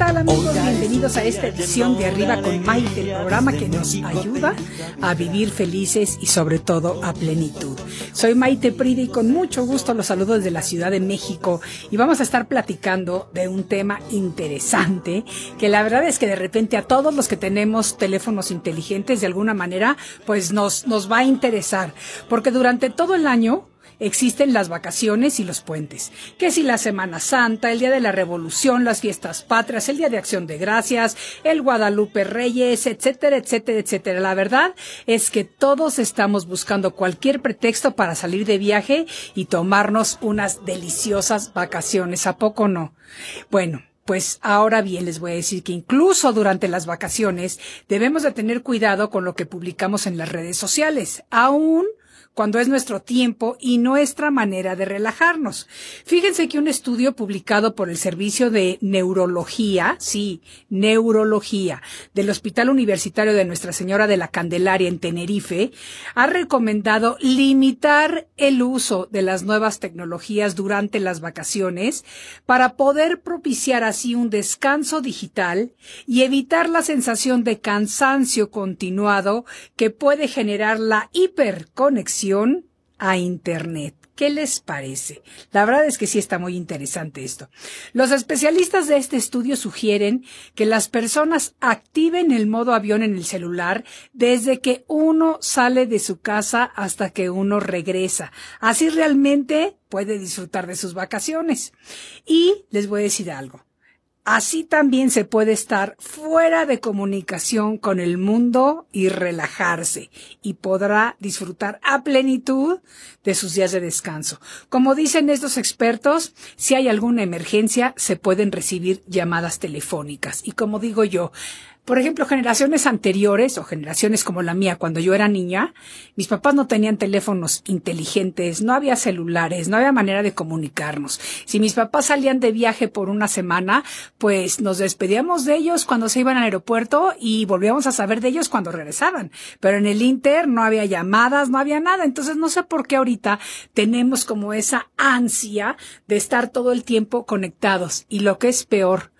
¿Qué tal amigos? Bienvenidos a esta edición de Arriba con Maite, el programa que nos ayuda a vivir felices y sobre todo a plenitud. Soy Maite Prida y con mucho gusto los saludo desde la Ciudad de México y vamos a estar platicando de un tema interesante que la verdad es que de repente a todos los que tenemos teléfonos inteligentes de alguna manera pues nos, nos va a interesar porque durante todo el año existen las vacaciones y los puentes. Que si la Semana Santa, el Día de la Revolución, las fiestas patrias, el Día de Acción de Gracias, el Guadalupe Reyes, etcétera, etcétera, etcétera. La verdad es que todos estamos buscando cualquier pretexto para salir de viaje y tomarnos unas deliciosas vacaciones. ¿A poco no? Bueno, pues ahora bien les voy a decir que incluso durante las vacaciones debemos de tener cuidado con lo que publicamos en las redes sociales, aún cuando es nuestro tiempo y nuestra manera de relajarnos. Fíjense que un estudio publicado por el Servicio de Neurología, sí, Neurología, del Hospital Universitario de Nuestra Señora de la Candelaria en Tenerife, ha recomendado limitar el uso de las nuevas tecnologías durante las vacaciones para poder propiciar así un descanso digital y evitar la sensación de cansancio continuado que puede generar la hiperconexión a Internet. ¿Qué les parece? La verdad es que sí está muy interesante esto. Los especialistas de este estudio sugieren que las personas activen el modo avión en el celular desde que uno sale de su casa hasta que uno regresa. Así realmente puede disfrutar de sus vacaciones. Y les voy a decir algo. Así también se puede estar fuera de comunicación con el mundo y relajarse y podrá disfrutar a plenitud de sus días de descanso. Como dicen estos expertos, si hay alguna emergencia se pueden recibir llamadas telefónicas. Y como digo yo, por ejemplo, generaciones anteriores o generaciones como la mía, cuando yo era niña, mis papás no tenían teléfonos inteligentes, no había celulares, no había manera de comunicarnos. Si mis papás salían de viaje por una semana, pues nos despedíamos de ellos cuando se iban al aeropuerto y volvíamos a saber de ellos cuando regresaban. Pero en el Inter no había llamadas, no había nada. Entonces no sé por qué ahorita tenemos como esa ansia de estar todo el tiempo conectados. Y lo que es peor,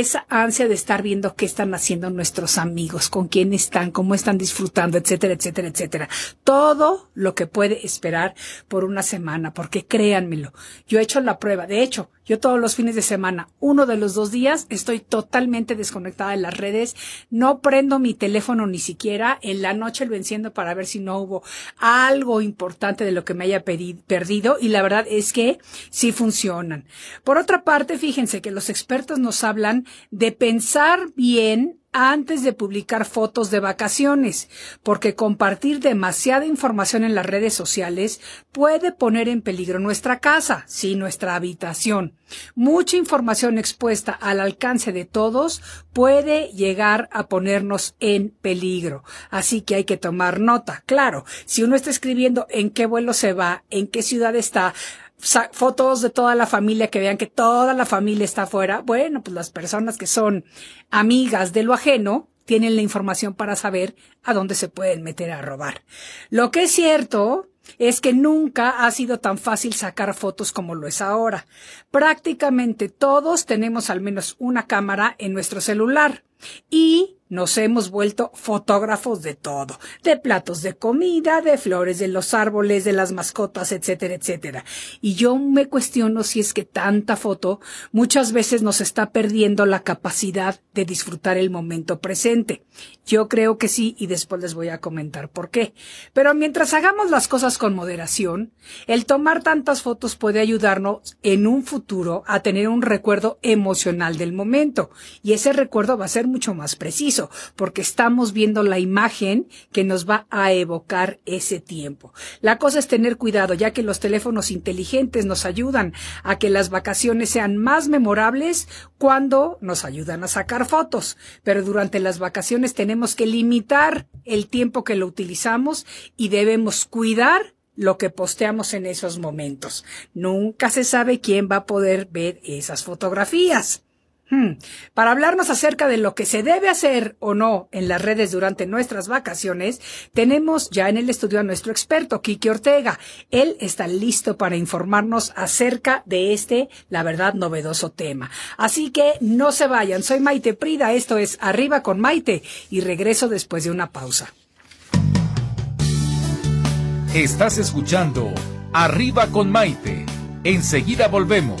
esa ansia de estar viendo qué están haciendo nuestros amigos, con quién están, cómo están disfrutando, etcétera, etcétera, etcétera. Todo lo que puede esperar por una semana, porque créanmelo, yo he hecho la prueba. De hecho, yo todos los fines de semana, uno de los dos días, estoy totalmente desconectada de las redes. No prendo mi teléfono ni siquiera. En la noche lo enciendo para ver si no hubo algo importante de lo que me haya perdido. Y la verdad es que sí funcionan. Por otra parte, fíjense que los expertos nos hablan de pensar bien antes de publicar fotos de vacaciones, porque compartir demasiada información en las redes sociales puede poner en peligro nuestra casa, sí, nuestra habitación. Mucha información expuesta al alcance de todos puede llegar a ponernos en peligro. Así que hay que tomar nota. Claro, si uno está escribiendo en qué vuelo se va, en qué ciudad está, fotos de toda la familia, que vean que toda la familia está afuera, bueno, pues las personas que son amigas de lo ajeno tienen la información para saber a dónde se pueden meter a robar. Lo que es cierto es que nunca ha sido tan fácil sacar fotos como lo es ahora. Prácticamente todos tenemos al menos una cámara en nuestro celular y nos hemos vuelto fotógrafos de todo, de platos de comida, de flores, de los árboles, de las mascotas, etcétera, etcétera. Y yo me cuestiono si es que tanta foto muchas veces nos está perdiendo la capacidad de disfrutar el momento presente. Yo creo que sí y después les voy a comentar por qué. Pero mientras hagamos las cosas con moderación, el tomar tantas fotos puede ayudarnos en un futuro a tener un recuerdo emocional del momento y ese recuerdo va a ser mucho más preciso porque estamos viendo la imagen que nos va a evocar ese tiempo. La cosa es tener cuidado, ya que los teléfonos inteligentes nos ayudan a que las vacaciones sean más memorables cuando nos ayudan a sacar fotos. Pero durante las vacaciones tenemos que limitar el tiempo que lo utilizamos y debemos cuidar lo que posteamos en esos momentos. Nunca se sabe quién va a poder ver esas fotografías. Hmm. Para hablarnos acerca de lo que se debe hacer o no en las redes durante nuestras vacaciones, tenemos ya en el estudio a nuestro experto, Kiki Ortega. Él está listo para informarnos acerca de este, la verdad, novedoso tema. Así que no se vayan. Soy Maite Prida. Esto es Arriba con Maite y regreso después de una pausa. Estás escuchando Arriba con Maite. Enseguida volvemos.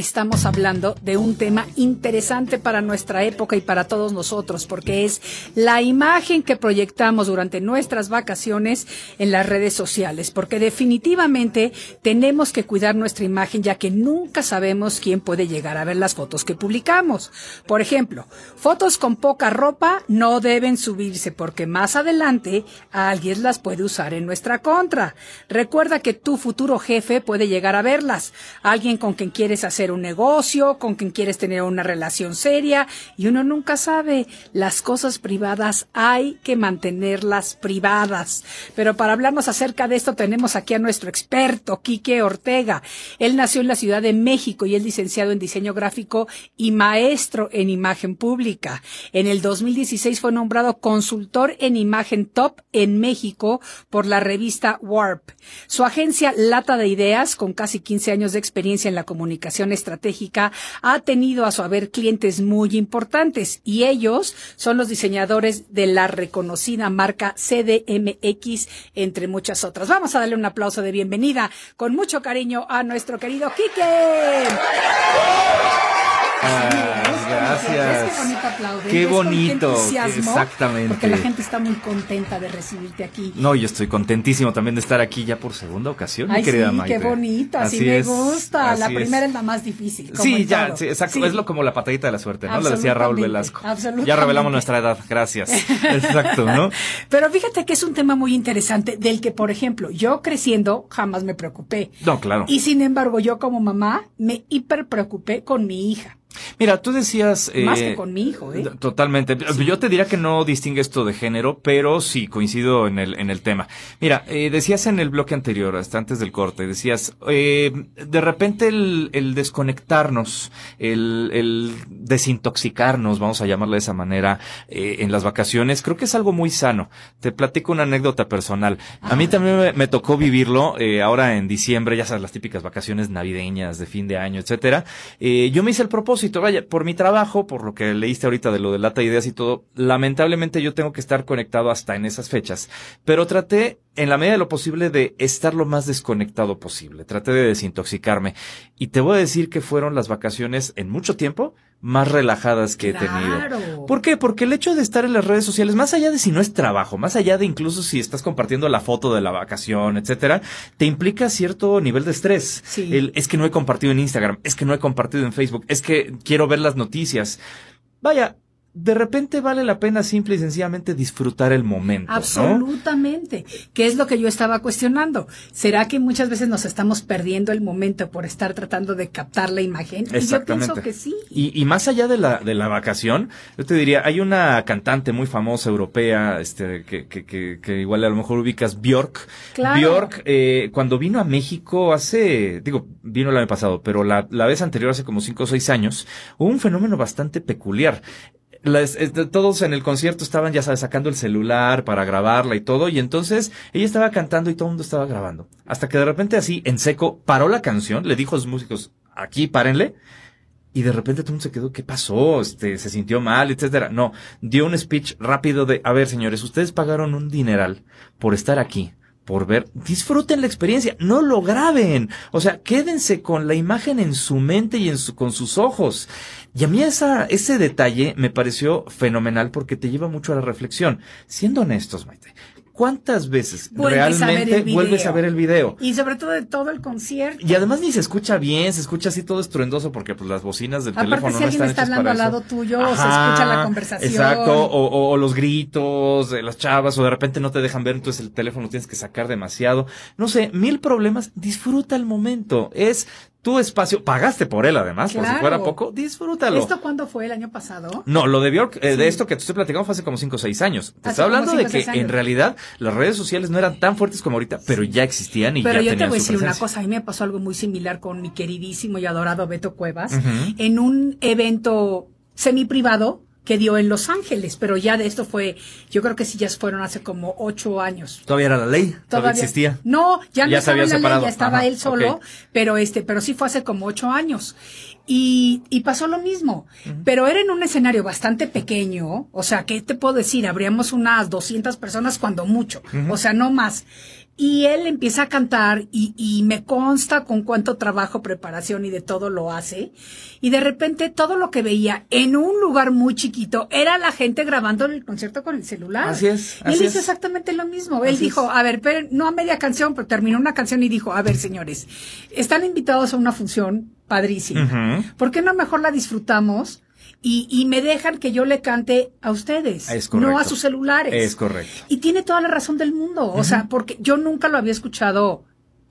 estamos hablando de un tema interesante para nuestra época y para todos nosotros, porque es la imagen que proyectamos durante nuestras vacaciones en las redes sociales, porque definitivamente tenemos que cuidar nuestra imagen ya que nunca sabemos quién puede llegar a ver las fotos que publicamos. Por ejemplo, fotos con poca ropa no deben subirse porque más adelante alguien las puede usar en nuestra contra. Recuerda que tu futuro jefe puede llegar a verlas, alguien con quien quieres hacer un negocio, con quien quieres tener una relación seria y uno nunca sabe. Las cosas privadas hay que mantenerlas privadas. Pero para hablarnos acerca de esto tenemos aquí a nuestro experto, Quique Ortega. Él nació en la Ciudad de México y es licenciado en diseño gráfico y maestro en imagen pública. En el 2016 fue nombrado consultor en imagen top en México por la revista Warp. Su agencia Lata de Ideas, con casi 15 años de experiencia en la comunicación estratégica, ha tenido a su haber clientes muy importantes y ellos son los diseñadores de la reconocida marca CDMX, entre muchas otras. Vamos a darle un aplauso de bienvenida con mucho cariño a nuestro querido Quique. Gracias. ¿Ves qué bonito aplaude? Qué ¿Ves con bonito, exactamente. Porque la gente está muy contenta de recibirte aquí. No, yo estoy contentísimo también de estar aquí ya por segunda ocasión, Ay, mi querida sí, Maite. qué bonito, así, Así me gusta. La primera es. es. la más difícil. como Sí, ya, sí, exacto. Sí. Es lo como la patadita de la suerte, ¿no? Le decía Raúl Velasco. absolutamente. Ya revelamos nuestra edad, gracias. Exacto, ¿no? Pero fíjate que es un tema muy interesante del que, por ejemplo, yo creciendo jamás me preocupé. No, claro. Y sin embargo, yo como mamá me hiper preocupé con mi hija. Mira, tú decías... Más eh, que con mi hijo, ¿eh? Totalmente. Yo te diría que no distingue esto de género, pero sí coincido en el, en el tema. Mira, eh, decías en el bloque anterior, hasta antes del corte, decías, eh, de repente el, el desconectarnos, el, el desintoxicarnos, vamos a llamarle de esa manera, eh, en las vacaciones, creo que es algo muy sano. Te platico una anécdota personal. A mí también me, me tocó vivirlo, eh, ahora en diciembre, ya sabes, las típicas vacaciones navideñas, de fin de año, etcétera. Yo me hice el propósito, vaya, por mi trabajo, por lo que leíste ahorita de lo de lata de ideas y todo, lamentablemente yo tengo que estar conectado hasta en esas fechas. Pero traté, en la medida de lo posible, de estar lo más desconectado posible. Traté de desintoxicarme. Y te voy a decir que fueron las vacaciones en mucho tiempo más relajadas que he tenido. ¿Por qué? Porque el hecho de estar en las redes sociales, más allá de si no es trabajo, más allá de incluso si estás compartiendo la foto de la vacación, etcétera, te implica cierto nivel de estrés. Sí. El, es que no he compartido en Instagram, es que no he compartido en Facebook, es que quiero ver las noticias. Vaya, de repente vale la pena simple y sencillamente disfrutar el momento. ¿no? Absolutamente. ¿Qué es lo que yo estaba cuestionando? ¿Será que muchas veces nos estamos perdiendo el momento por estar tratando de captar la imagen? Y yo pienso que sí. Y, y más allá de la, de la vacación, yo te diría, hay una cantante muy famosa europea, este, que, que, que, que igual a lo mejor ubicas, Bjork. Claro. Bjork, eh, cuando vino a México hace, digo, vino el año pasado, pero la, la vez anterior, hace como cinco o seis años, hubo un fenómeno bastante peculiar este, todos en el concierto estaban, ya sabes, sacando el celular para grabarla y todo, y entonces ella estaba cantando y todo el mundo estaba grabando. Hasta que de repente así, en seco, paró la canción, le dijo a sus músicos, aquí párenle, y de repente todo el mundo se quedó, ¿qué pasó? Este, se sintió mal, etcétera. No, dio un speech rápido de, a ver señores, ustedes pagaron un dineral por estar aquí por ver, disfruten la experiencia, no lo graben. O sea, quédense con la imagen en su mente y en su, con sus ojos. Y a mí esa, ese detalle me pareció fenomenal porque te lleva mucho a la reflexión. Siendo honestos, Maite, ¿cuántas veces Vuelves realmente vuelves a ver el video? Y sobre todo de todo el concierto. Y además ni se escucha bien, se escucha así todo estruendoso porque pues las bocinas del Aparte, teléfono si no alguien están está hablando para al eso. lado tuyo, se escucha la conversación. Exacto, o, o- o los gritos de las chavas, o de repente no te dejan ver, entonces el teléfono tienes que sacar demasiado. No sé, mil problemas. Disfruta el momento. Es tu espacio. Pagaste por él además, por si Claro. fuera poco. Disfrútalo. ¿Esto cuándo fue? ¿El año pasado? No, lo de Bjork, eh, Sí. de esto que te estoy platicando fue hace como 5 o 6 años. Te Hace como hablando cinco de que en realidad las redes sociales no eran tan fuertes como ahorita, pero ya existían y Pero ya yo te voy a decir una cosa, a mí me pasó algo muy similar con mi queridísimo y adorado Beto Cuevas, en un evento semi privado que dio en Los Ángeles, pero ya de esto fue, yo creo que sí ya fueron hace como ocho años. Todavía era la ley, todavía, existía. No, ya no Ya se estaba había la ley, separado. ya estaba Ajá, él solo, pero este, pero sí fue hace como ocho años. Y, y pasó lo mismo, pero era en un escenario bastante pequeño, o sea, ¿qué te puedo decir? Habríamos unas 200 personas cuando mucho, o sea, no más. Y él empieza a cantar y, y me consta con cuánto trabajo, preparación y de todo lo hace. Y de repente todo lo que veía en un lugar muy chiquito era la gente grabando el concierto con el celular. Así es, Y él hizo exactamente lo mismo. Él Así dijo, es. a ver, pero no a media canción, pero terminó una canción y dijo, a ver, señores, están invitados a una función padrísima. Ujú. ¿Por qué no mejor la disfrutamos? Y, y me dejan que yo le cante a ustedes, Es correcto. no a sus celulares. Es correcto. Y tiene toda la razón del mundo. O sea, porque yo nunca lo había escuchado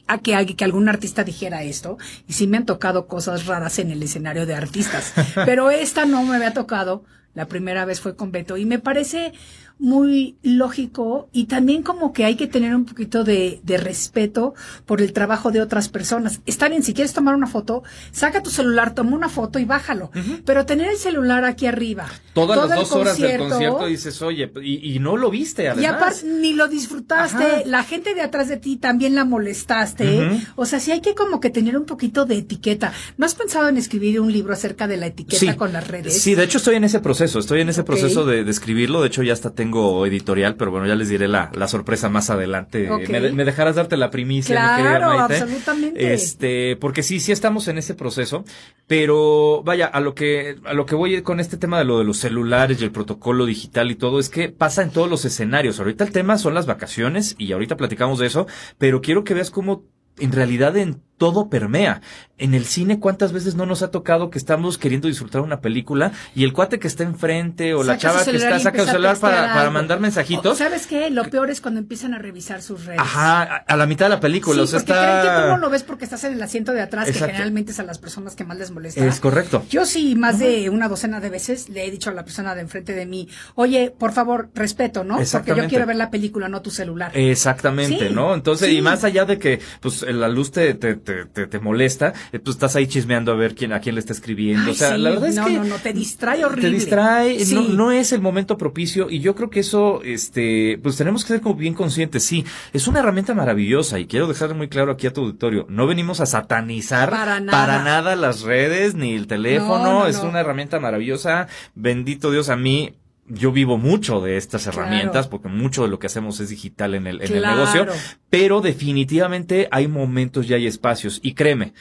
a que, alguien- que algún artista dijera esto. Y sí me han tocado cosas raras en el escenario de artistas. Pero esta no me había tocado. La primera vez fue con Beto. Y me parece muy lógico y también como que hay que tener un poquito de, de respeto por el trabajo de otras personas. Está bien, si quieres tomar una foto, saca tu celular, toma una foto y bájalo. Pero tener el celular aquí arriba. Todas todo las dos horas del concierto dices, oye, y, y no lo viste además. y aparte ni lo disfrutaste, Ajá. la gente de atrás de ti también la molestaste. O sea, sí hay que como que tener un poquito de etiqueta. ¿No has pensado en escribir un libro acerca de la etiqueta con las redes? Sí, de hecho estoy en ese proceso, estoy en ese proceso de, de escribirlo, de hecho ya hasta tengo editorial, pero bueno, ya les diré la, la sorpresa más adelante. Me, me dejarás darte la primicia, mi Claro, Maite? absolutamente. Este, porque sí, sí estamos en ese proceso, pero vaya, a lo que, a lo que voy con este tema de lo de los celulares y el protocolo digital y todo, es que pasa en todos los escenarios. Ahorita el tema son las vacaciones y ahorita platicamos de eso, pero quiero que veas cómo en realidad en todo permea. En el cine, ¿cuántas veces no nos ha tocado que estamos queriendo disfrutar una película y el cuate que está enfrente o la chava que está saca el celular para, para mandar mensajitos? O, ¿Sabes qué? Lo peor es cuando empiezan a revisar sus redes. Ajá, a, a la mitad de la película. Sí, o sea, porque está... creen que tú no lo ves porque estás en el asiento de atrás, Exacto. que generalmente es a las personas que más les molesta. Es correcto. Yo sí, más de una docena de veces le he dicho a la persona de enfrente de mí, oye, por favor, respeto, ¿no? Porque yo quiero ver la película, no tu celular. Exactamente, Sí, ¿no? Entonces, sí. y más allá de que, pues, la luz te, te, te, te molesta, pues estás ahí chismeando a ver quién, a quién le está escribiendo. Ay, o sea, sí, la verdad es no, que. no, no, te distrae horrible. Te distrae, Sí. no, no es el momento propicio, y yo creo que eso, este, pues tenemos que ser como bien conscientes, sí, es una herramienta maravillosa, y quiero dejar muy claro aquí a tu auditorio, no venimos a satanizar Para nada. nada las redes, ni el teléfono, No, no, es una herramienta maravillosa, bendito Dios a mí, yo vivo mucho de estas Claro. herramientas porque mucho de lo que hacemos es digital en el, en el negocio, pero definitivamente hay momentos y hay espacios y créeme,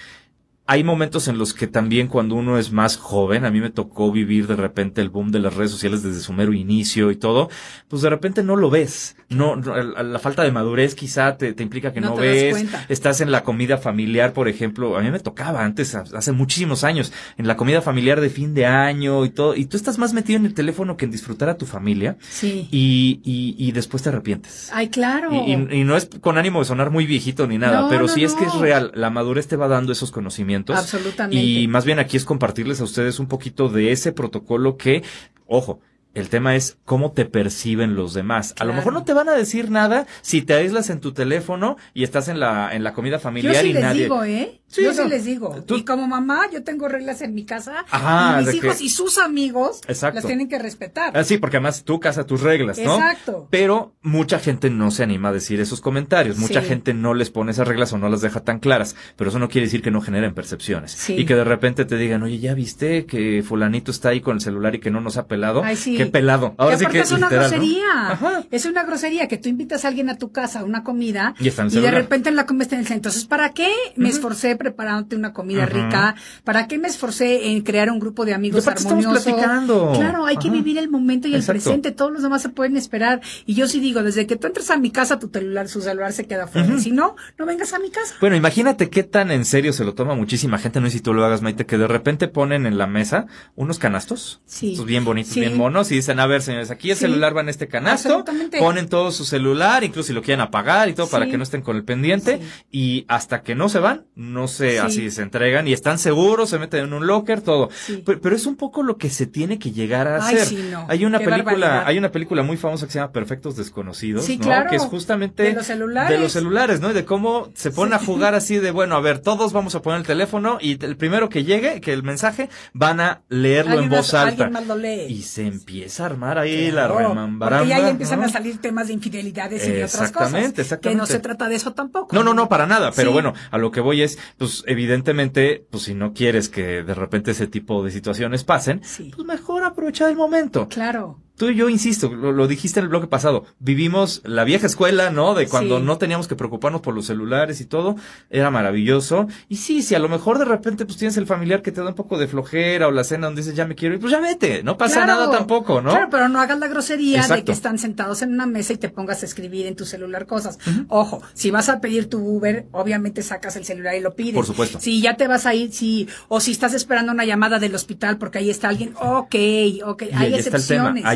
hay momentos en los que también cuando uno es más joven, a mí me tocó vivir de repente el boom de las redes sociales desde su mero inicio y todo, pues de repente no lo ves. No, la falta de madurez quizá te, implica que no, ves. Estás en la comida familiar, por ejemplo, a mí me tocaba antes, hace muchísimos años, en la comida familiar de fin de año y todo, y tú estás más metido en el teléfono que en disfrutar a tu familia. Sí. Y, y, después te arrepientes. Ay, claro. Y, no es con ánimo de sonar muy viejito ni nada, pero sí es que es real. La madurez te va dando esos conocimientos Absolutamente. Y más bien aquí es compartirles a ustedes un poquito de ese protocolo que, ojo, el tema es cómo te perciben los demás. A lo mejor no te van a decir nada si te aíslas en tu teléfono y estás en la, en la comida familiar yo sí y les nadie. Digo, ¿eh? Yo sí les digo. Y como mamá, yo tengo reglas en mi casa. Ajá, y mis hijos y sus amigos Exacto. las tienen que respetar. Ah, sí, porque además tú casa tus reglas, ¿no? Exacto. Pero mucha gente no se anima a decir esos comentarios. Mucha gente no les pone esas reglas o no las deja tan claras. Pero eso no quiere decir que no generen percepciones. Y que de repente te digan, oye, ¿ya viste que fulanito está ahí con el celular y que no nos ha pelado? Ay, sí. Qué pelado. Ahora es una grosería. Es una grosería que tú invitas a alguien a tu casa a una comida y, de repente en la comida está en el centro. Entonces, ¿para qué me esforcé preparándote una comida rica? ¿Para qué me esforcé en crear un grupo de amigos armoniosos? Claro, hay que vivir el momento y el presente. Todos los demás se pueden esperar. Y yo sí digo, desde que tú entras a mi casa, tu celular, su celular se queda fuera. Si no, no vengas a mi casa. Bueno, imagínate qué tan en serio se lo toma muchísima gente. No sé si tú lo hagas, Maite, que de repente ponen en la mesa unos canastos. Sí. bien bonitos, bien monos. Y dicen, a ver, señores, aquí es celular va en este canasto, ponen todo su celular, incluso si lo quieren apagar y todo para que no estén con el pendiente y hasta que no se van, no sé, así se entregan y están seguros, se meten en un locker, todo. Pero, es un poco lo que se tiene que llegar a hacer. Hay una película, hay una película muy famosa que se llama Perfectos Desconocidos, ¿no? Que es justamente de los celulares, de los celulares, ¿no? Y de cómo se ponen a jugar así de, bueno, a ver, todos vamos a poner el teléfono y el primero que llegue, que el mensaje, van a leerlo en voz alta. Y se empieza a armar ahí la porque ya empiezan a salir temas de infidelidades y de otras cosas. Exactamente. Que no se trata de eso tampoco. No, no, no, para nada. Pero bueno, a lo que voy es, pues evidentemente, pues si no quieres que de repente ese tipo de situaciones pasen, pues mejor aprovechar el momento. Claro tú y yo insisto, lo, dijiste en el bloque pasado, vivimos la vieja escuela, ¿no? De cuando no teníamos que preocuparnos por los celulares y todo, era maravilloso. Y sí, si a lo mejor de repente pues tienes el familiar que te da un poco de flojera o la cena donde dices ya me quiero ir, pues ya vete, no pasa nada tampoco, ¿no? Claro, pero no hagas la grosería de que están sentados en una mesa y te pongas a escribir en tu celular cosas. Ojo, si vas a pedir tu Uber, obviamente sacas el celular y lo pides. Por supuesto. Si ya te vas a ir, si, o si estás esperando una llamada del hospital porque ahí está alguien, ok, ok, hay excepciones está el tema.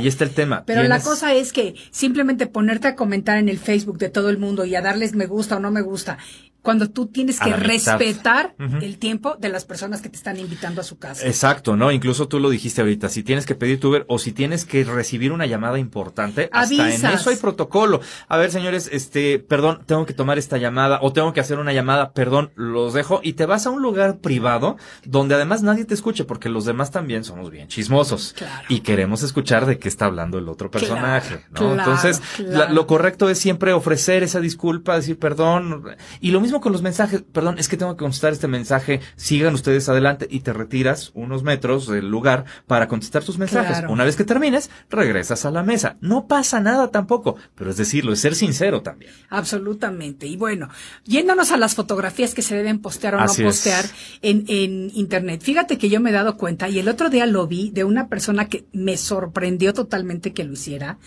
Pero la cosa es que simplemente ponerte a comentar en el Facebook de todo el mundo y a darles me gusta o no me gusta cuando tú tienes que respetar el tiempo de las personas que te están invitando a su casa. Exacto, ¿no? Incluso tú lo dijiste ahorita, si tienes que pedir tu Uber o si tienes que recibir una llamada importante, hasta en eso hay protocolo. A ver, señores, este, perdón, tengo que tomar esta llamada o tengo que hacer una llamada, perdón, los dejo y te vas a un lugar privado donde además nadie te escuche porque los demás también somos bien chismosos y queremos escuchar de qué está hablando el otro personaje, ¿no? Entonces, lo correcto es siempre ofrecer esa disculpa, decir perdón y lo mismo con los mensajes. Perdón, es que tengo que contestar este mensaje. Sigan ustedes adelante y te retiras unos metros del lugar para contestar tus mensajes. Una vez que termines, regresas a la mesa. No pasa nada tampoco, pero es decirlo, es ser sincero también. Absolutamente. Y bueno, yéndonos a las fotografías que se deben postear o no postear en, en Internet. Fíjate que yo me he dado cuenta y el otro día lo vi de una persona que me sorprendió totalmente que lo hiciera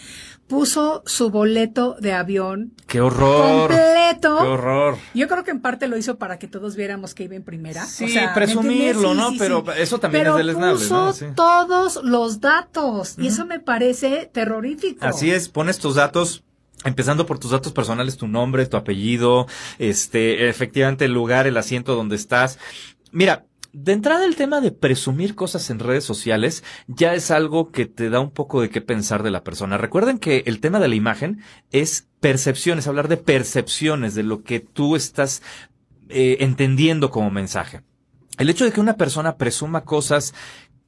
puso su boleto de avión. ¡Qué horror! Completo. ¡Qué horror! Yo creo que en parte lo hizo para que todos viéramos que iba en primera. Sí, presumirlo, ¿no? Pero eso también es deleznable, puso todos los datos. Y eso me parece terrorífico. Así es, pones tus datos Empezando por tus datos personales, tu nombre, tu apellido, este, efectivamente el lugar, el asiento donde estás. Mira, de entrada el tema de presumir cosas en redes sociales ya es algo que te da un poco de qué pensar de la persona. Recuerden que el tema de la imagen es percepciones, hablar de percepciones, de lo que tú estás eh, entendiendo como mensaje. El hecho de que una persona presuma cosas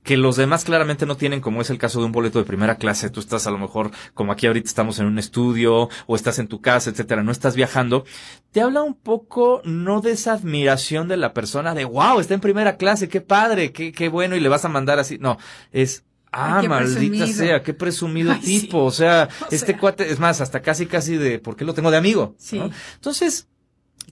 que los demás claramente no tienen, como es el caso de un boleto de primera clase. Tú estás a lo mejor, como aquí ahorita estamos en un estudio o estás en tu casa, etcétera, no estás viajando. Te habla un poco no de esa admiración de la persona de wow, está en primera clase, qué padre, qué, qué bueno y le vas a mandar así. No, es Ah, maldita sea, qué presumido tipo. O sea, este cuate, es más, hasta casi, casi de, ¿por qué lo tengo de amigo? Sí. Entonces,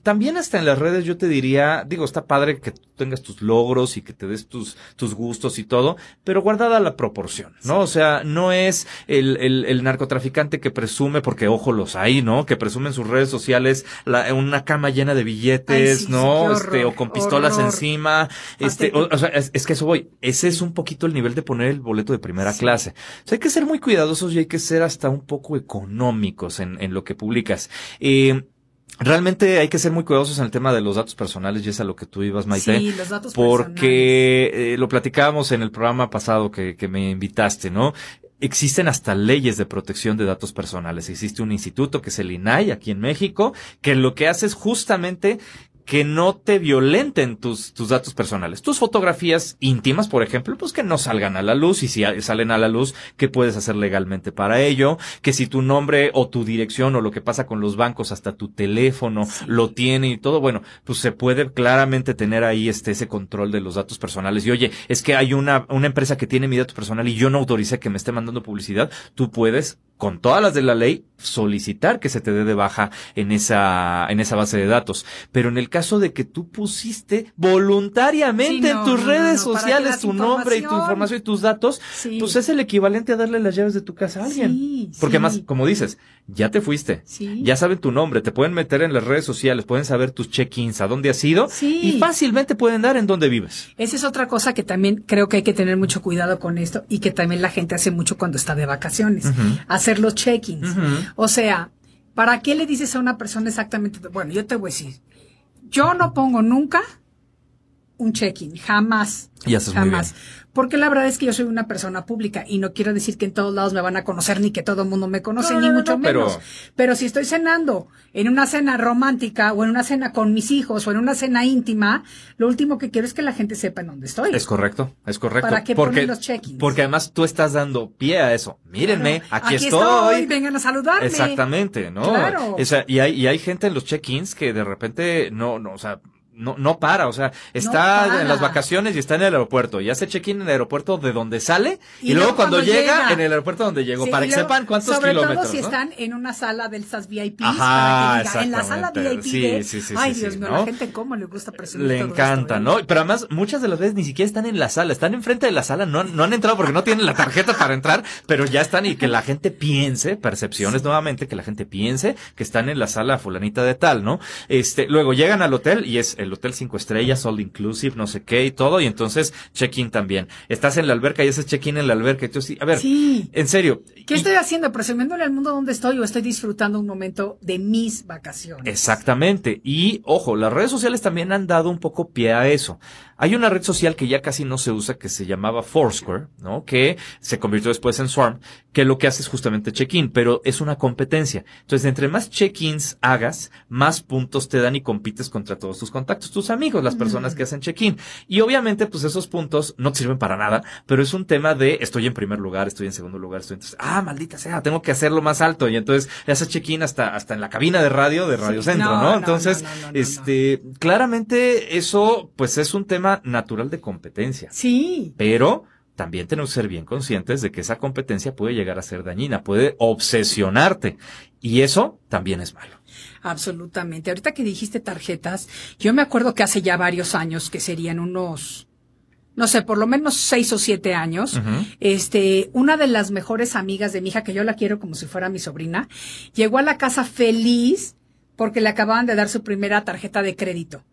también hasta en las redes yo te diría, digo, está padre que tengas tus logros y que te des tus, tus gustos y todo, pero guardada la proporción, ¿no? O sea, no es el, el, el narcotraficante que presume, porque ojo los hay, ¿no? Que presume en sus redes sociales la, una cama llena de billetes, Ay, sí, ¿no? sí, este, o con pistolas horror. encima, este, Hasta- o, o sea, es, es que eso voy, ese es un poquito el nivel de poner el boleto de primera clase. O sea, hay que ser muy cuidadosos y hay que ser hasta un poco económicos en, en lo que publicas. Eh, Realmente hay que ser muy cuidadosos en el tema de los datos personales y es a lo que tú ibas, Maite. Sí, los datos personales. Porque eh, lo platicábamos en el programa pasado que, que me invitaste, ¿no? Existen hasta leyes de protección de datos personales. Existe un instituto que es el INAI aquí en México, que lo que hace es justamente que no te violenten tus, tus datos personales. Tus fotografías íntimas, por ejemplo, pues que no salgan a la luz y si salen a la luz, ¿qué puedes hacer legalmente para ello? Que si tu nombre o tu dirección o lo que pasa con los bancos, hasta tu teléfono lo tiene y todo, bueno, pues se puede claramente tener ahí este, ese control de los datos personales. Y oye, es que hay una, una empresa que tiene mi dato personal y yo no autoricé que me esté mandando publicidad, tú puedes con todas las de la ley, solicitar que se te dé de baja en esa, en esa base de datos. Pero en el caso de que tú pusiste voluntariamente Sí, no, en tus no, redes no, ¿para qué sociales tu nombre y tu información? y tus datos, Sí. pues es el equivalente a darle las llaves de tu casa a alguien. Sí, Porque más, como dices, ya te fuiste. Ya saben tu nombre, te pueden meter en las redes sociales, pueden saber tus check-ins, a dónde has ido Sí. y fácilmente pueden dar en dónde vives. Esa es otra cosa que también creo que hay que tener mucho cuidado con esto y que también la gente hace mucho cuando está de vacaciones. Hacer los check-ins. O sea, ¿para qué le dices a una persona exactamente? Bueno, yo te voy a decir, yo no pongo nunca un check-in, jamás. Y haces muy jamás. Porque la verdad es que yo soy una persona pública y no quiero decir que en todos lados me van a conocer ni que todo el mundo me conoce, No, ni no, mucho no, menos. Pero si estoy cenando en una cena romántica o en una cena con mis hijos o en una cena íntima, lo último que quiero es que la gente sepa en dónde estoy. Es correcto, es correcto. ¿Para qué porque, los check-ins? Porque además tú estás dando pie a eso. Mírenme, Claro, aquí, estoy. vengan a saludarme. Exactamente, ¿no? Claro. O sea, y hay, y hay gente en los check-ins que de repente no, no, o sea, no, no para, o sea, está en las vacaciones y está en el aeropuerto y hace check-in en el aeropuerto de donde sale y, Y luego cuando, cuando llega, llega. en el aeropuerto donde llegó, Sí, para que luego, sepan cuántos sobre kilómetros. todo si ¿no? están en una sala de estas VIPs, Ajá, para que diga, en la sala. VIP Sí, de, sí, sí, ay sí, Dios mío, ¿no? la gente cómo le gusta presumir Le todo encanta, esto, ¿eh? ¿no? Pero además, muchas de las veces ni siquiera están en la sala, están enfrente de la sala, no, no han entrado porque no tienen la tarjeta para entrar, pero ya están y que la gente piense, percepciones nuevamente, que la gente piense que están en la sala fulanita de tal, ¿no? Este, luego llegan al hotel y es el hotel cinco estrellas, all inclusive, no sé qué y todo, y entonces check-in también. Estás en la alberca y haces check-in en la alberca y tú sí, a ver, Sí. en serio. ¿Qué y- estoy haciendo? ¿Presumiéndole al mundo dónde estoy o estoy disfrutando un momento de mis vacaciones? Exactamente. Y ojo, las redes sociales también han dado un poco pie a eso. Hay una red social que ya casi no se usa que se llamaba Foursquare, ¿no? Que se convirtió después en Swarm, que lo que hace es justamente check-in, pero es una competencia. Entonces, entre más check-ins hagas, más puntos te dan y compites contra todos tus contactos, tus amigos, las personas que hacen check-in. Y obviamente, pues esos puntos no te sirven para nada, pero es un tema de estoy en primer lugar, estoy en segundo lugar, estoy entonces, ah, maldita sea, tengo que hacerlo más alto. Y entonces le haces check-in hasta, hasta en la cabina de radio de Radio Sí, Centro, no, Entonces, no, no, este, claramente eso, pues es un tema natural de competencia. Sí. Pero también tenemos que ser bien conscientes de que esa competencia puede llegar a ser dañina, puede obsesionarte. Y eso también es malo. Absolutamente. Ahorita que dijiste tarjetas, yo me acuerdo que hace ya varios años, que serían unos, no sé, por lo menos seis o siete años, este, una de las mejores amigas de mi hija, que yo la quiero como si fuera mi sobrina, llegó a la casa feliz porque le acababan de dar su primera tarjeta de crédito.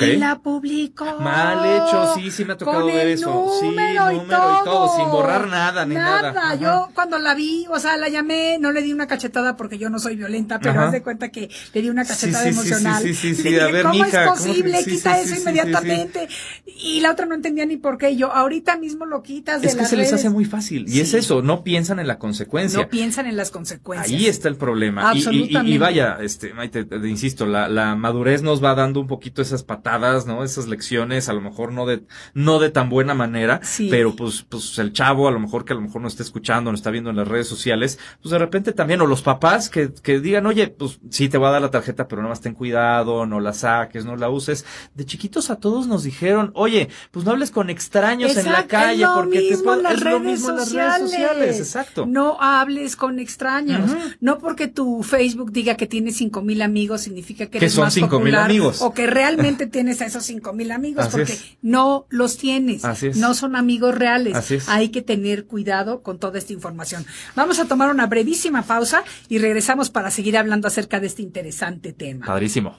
Y la publicó. Mal hecho, sí, sí me ha tocado ver eso. Sí, número, número y todo, sin borrar nada ni nada. Ajá. Yo cuando la vi, o sea, la llamé, no le di una cachetada porque yo no soy violenta, pero Ajá. haz de cuenta que le di una cachetada sí, sí, emocional. sí, sí, Y sí, a ver, ¿cómo mija, es ¿cómo posible? sí, Quita eso inmediatamente. Y la otra no entendía ni por qué. Yo, ahorita mismo lo quitas de Es que las se les hace muy fácil. Y es eso, no piensan en la consecuencia. No piensan en las consecuencias. Ahí está el problema. Y- Y, y- y Absolutamente. vaya, este, Maite, te- te insisto, la, la madurez nos va dando un poquito esas patadas, ¿no? Esas lecciones, a lo mejor no de, no de tan buena manera, Sí. pero pues, pues el chavo, a lo mejor que a lo mejor no está escuchando, no está viendo en las redes sociales, pues de repente también, o los papás que, que digan, oye, pues sí te voy a dar la tarjeta, pero nada más ten cuidado, no la saques, no la uses. De chiquitos a todos nos dijeron, oye, pues no hables con extraños en la calle porque te las es lo mismo en las redes sociales, exacto. No hables con extraños. No porque tu Facebook diga que tienes cinco mil amigos significa que Que eres son más 5,000 popular amigos. o que realmente tienes a esos cinco mil amigos Así porque es. no los tienes. Así es. No son amigos reales. Así es. Hay que tener cuidado con toda esta información. Vamos a tomar una brevísima pausa y regresamos para seguir hablando acerca de este interesante tema. Padrísimo.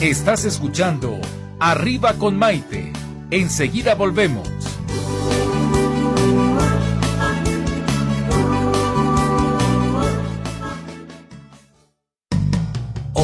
Estás escuchando Arriba con Maite. Enseguida volvemos.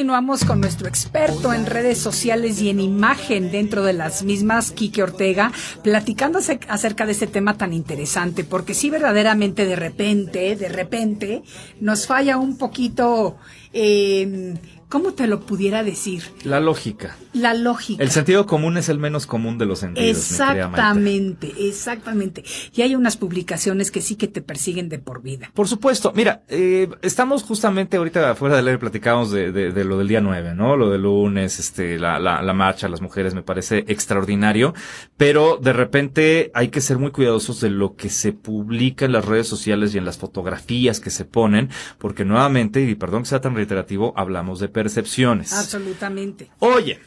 Continuamos con nuestro experto en redes sociales y en imagen dentro de las mismas, Quique Ortega, platicando ace- acerca de este tema tan interesante, porque sí verdaderamente de repente, de repente, nos falla un poquito, eh, ¿cómo te lo pudiera decir? La lógica. La lógica. El sentido común es el menos común de los sentidos. Exactamente, exactamente. Y hay unas publicaciones que sí que te persiguen de por vida. Por supuesto, mira, eh, estamos justamente ahorita fuera del aire de, de, de lo del día 9, ¿no? Lo del lunes, este, la, la, la marcha, las mujeres, me parece extraordinario, pero de repente hay que ser muy cuidadosos de lo que se publica en las redes sociales y en las fotografías que se ponen, porque nuevamente, y perdón que sea tan reiterativo, hablamos de percepciones. Absolutamente. Oye,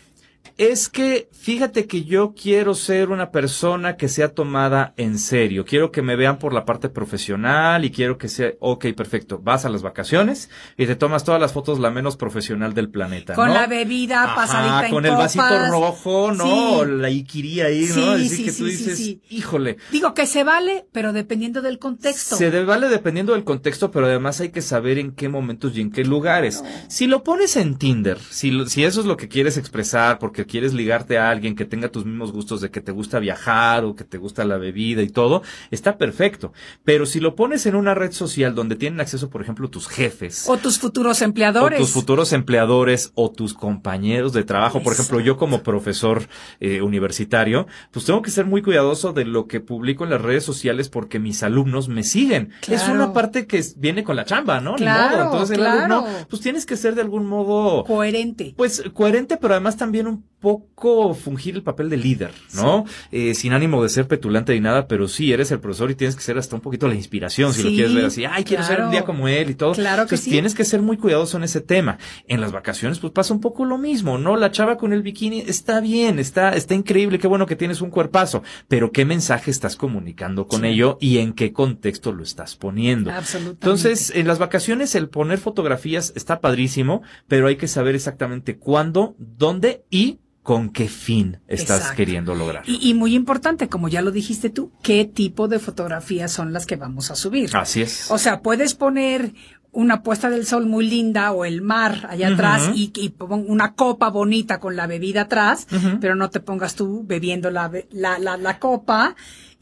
es que fíjate que yo quiero ser una persona que sea tomada en serio. Quiero que me vean por la parte profesional y quiero que sea, ok, perfecto. Vas a las vacaciones y te tomas todas las fotos la menos profesional del planeta. Con ¿no? la bebida Ajá, pasadita en con el vasito rojo, ¿no? Sí. La iquiri ahí, Sí, ¿no? Así sí, que tú sí, dices, híjole. Digo que se vale, pero dependiendo del contexto. Se vale dependiendo del contexto, pero además hay que saber en qué momentos y en qué lugares. Si lo pones en Tinder, si, lo- si eso es lo que quieres expresar, porque quieres ligarte a alguien que tenga tus mismos gustos de que te gusta viajar o que te gusta la bebida y todo, está perfecto. Pero si lo pones en una red social donde tienen acceso, por ejemplo, tus jefes. O tus futuros O empleadores. tus futuros empleadores o tus compañeros de trabajo. Por ejemplo, yo como profesor eh, universitario, pues tengo que ser muy cuidadoso de lo que publico en las redes sociales porque mis alumnos me siguen. Es una parte que viene con la chamba, ¿no? Ni Claro, modo. Entonces el claro. alumno, pues tienes que ser de algún modo Coherente. pues coherente, pero además también un poco fungir el papel de líder, ¿no? Eh, sin ánimo de ser petulante ni nada, pero sí eres el profesor y tienes que ser hasta un poquito la inspiración, si lo quieres ver así. Ay, quiero ser un día como él y todo. Claro que Entonces, sí. tienes que ser muy cuidadoso en ese tema. En las vacaciones, pues pasa un poco lo mismo, ¿no? La chava con el bikini está bien, está, está increíble, qué bueno que tienes un cuerpazo, pero qué mensaje estás comunicando con ello y en qué contexto lo estás poniendo. Absolutamente. Entonces, en las vacaciones el poner fotografías está padrísimo, pero hay que saber exactamente cuándo, dónde y con qué fin estás Exacto. queriendo lograr. Y, y muy importante, como ya lo dijiste tú, qué tipo de fotografías son las que vamos a subir. Así es. O sea, puedes poner una puesta del sol muy linda o el mar allá atrás y, y pon una copa bonita con la bebida atrás, pero no te pongas tú bebiendo la, la, la, la copa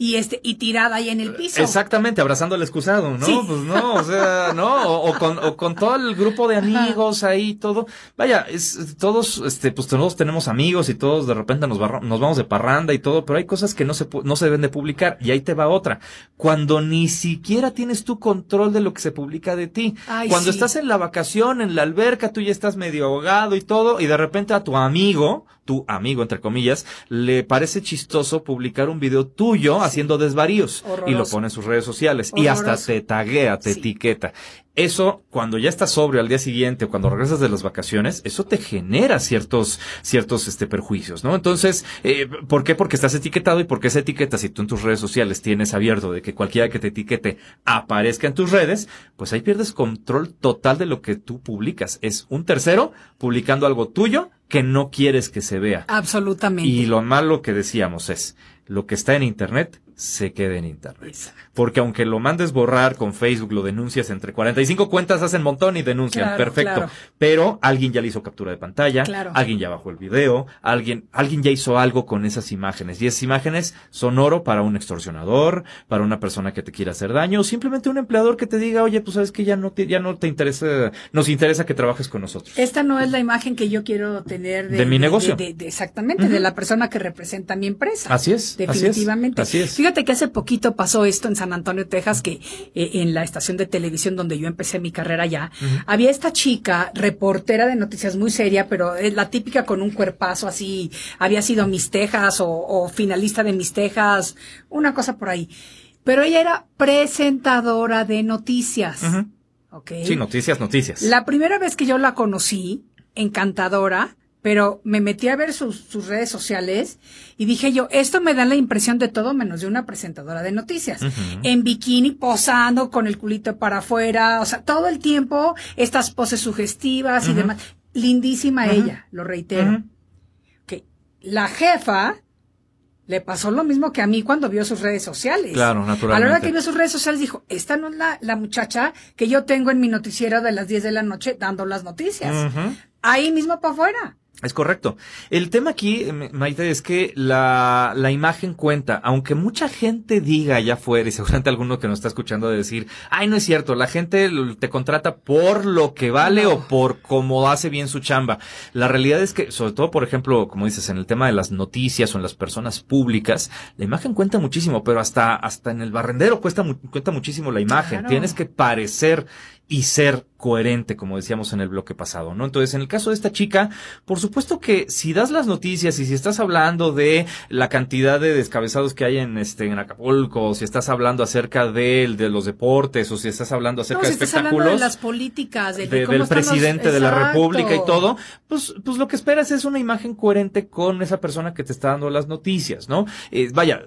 y este y tirada ahí en el piso. Exactamente, abrazando al excusado, ¿no? Sí. Pues no, o sea, no, o, o con, o con todo el grupo de amigos ahí, todo. Vaya, es, todos, este, pues todos tenemos amigos y todos de repente nos, barra- nos vamos de parranda y todo, pero hay cosas que no se, no se deben de publicar y ahí te va otra. Cuando ni siquiera tienes tu control de lo que se publica de ti. Ay, Cuando sí. estás en la vacación, en la alberca, tú ya estás medio ahogado y todo, y de repente a tu amigo tu amigo, entre comillas, le parece chistoso publicar un video tuyo haciendo desvaríos y lo pone en sus redes sociales y hasta te taguea, te etiqueta eso cuando ya estás sobrio al día siguiente o cuando regresas de las vacaciones, eso te genera ciertos, ciertos este, perjuicios, ¿no? Entonces, eh, ¿por qué? Porque estás etiquetado y porque esa etiqueta, si tú en tus redes sociales tienes abierto de que cualquiera que te etiquete aparezca en tus redes, pues ahí pierdes control total de lo que tú publicas. Es un tercero publicando algo tuyo que no quieres que se vea. Absolutamente. Y lo malo que decíamos es, lo que está en Internet se quede en Internet. Porque aunque lo mandes borrar con Facebook, lo denuncias entre 45 cuentas, hacen montón y denuncian. Perfecto. Pero alguien ya le hizo captura de pantalla, alguien ya bajó el video, alguien, alguien ya hizo algo con esas imágenes. Y esas imágenes son oro para un extorsionador, para una persona que te quiera hacer daño, o simplemente un empleador que te diga, oye, pues sabes que ya no te, ya no te interesa, nos interesa que trabajes con nosotros. Esta no es la imagen que yo quiero tener de, mi negocio. exactamente, de la persona que representa mi empresa. Así es. Definitivamente. Así es. Fíjate que hace poquito pasó esto en San Antonio, Texas, que eh, en la estación de televisión donde yo empecé mi carrera ya, había esta chica, reportera de noticias muy seria, pero es la típica con un cuerpazo así, había sido Mis Tejas o, finalista de Mis Tejas, una cosa por ahí. Pero ella era presentadora de noticias. Sí, noticias, noticias. La primera vez que yo la conocí, encantadora, pero me metí a ver sus, sus, redes sociales y dije yo, esto me da la impresión de todo menos de una presentadora de noticias. En bikini, posando con el culito para afuera, o sea, todo el tiempo estas poses sugestivas y demás. Lindísima ella, lo reitero. Que la jefa le pasó lo mismo que a mí cuando vio sus redes sociales. Claro, naturalmente. A la hora que vio sus redes sociales dijo, esta no es la, la muchacha que yo tengo en mi noticiero de las 10 de la noche dando las noticias. Ahí mismo para afuera. Es correcto. El tema aquí, eh, Maite, es que la, la imagen cuenta, aunque mucha gente diga allá afuera, y seguramente alguno que nos está escuchando de decir, ay, no es cierto, la gente te contrata por lo que vale o por cómo hace bien su chamba. La realidad es que, sobre todo, por ejemplo, como dices, en el tema de las noticias o en las personas públicas, la imagen cuenta muchísimo, pero hasta, hasta en el barrendero cuesta, cuenta muchísimo la imagen. Tienes que parecer y ser coherente, como decíamos en el bloque pasado, ¿no? Entonces, en el caso de esta chica, por supuesto que si das las noticias y si estás hablando de la cantidad de descabezados que hay en este en Acapulco, o si estás hablando acerca de, de los deportes, o si estás hablando acerca de espectáculos, de las políticas, de, del presidente de la República y todo, pues, pues lo que esperas es una imagen coherente con esa persona que te está dando las noticias, ¿no? Eh, vaya,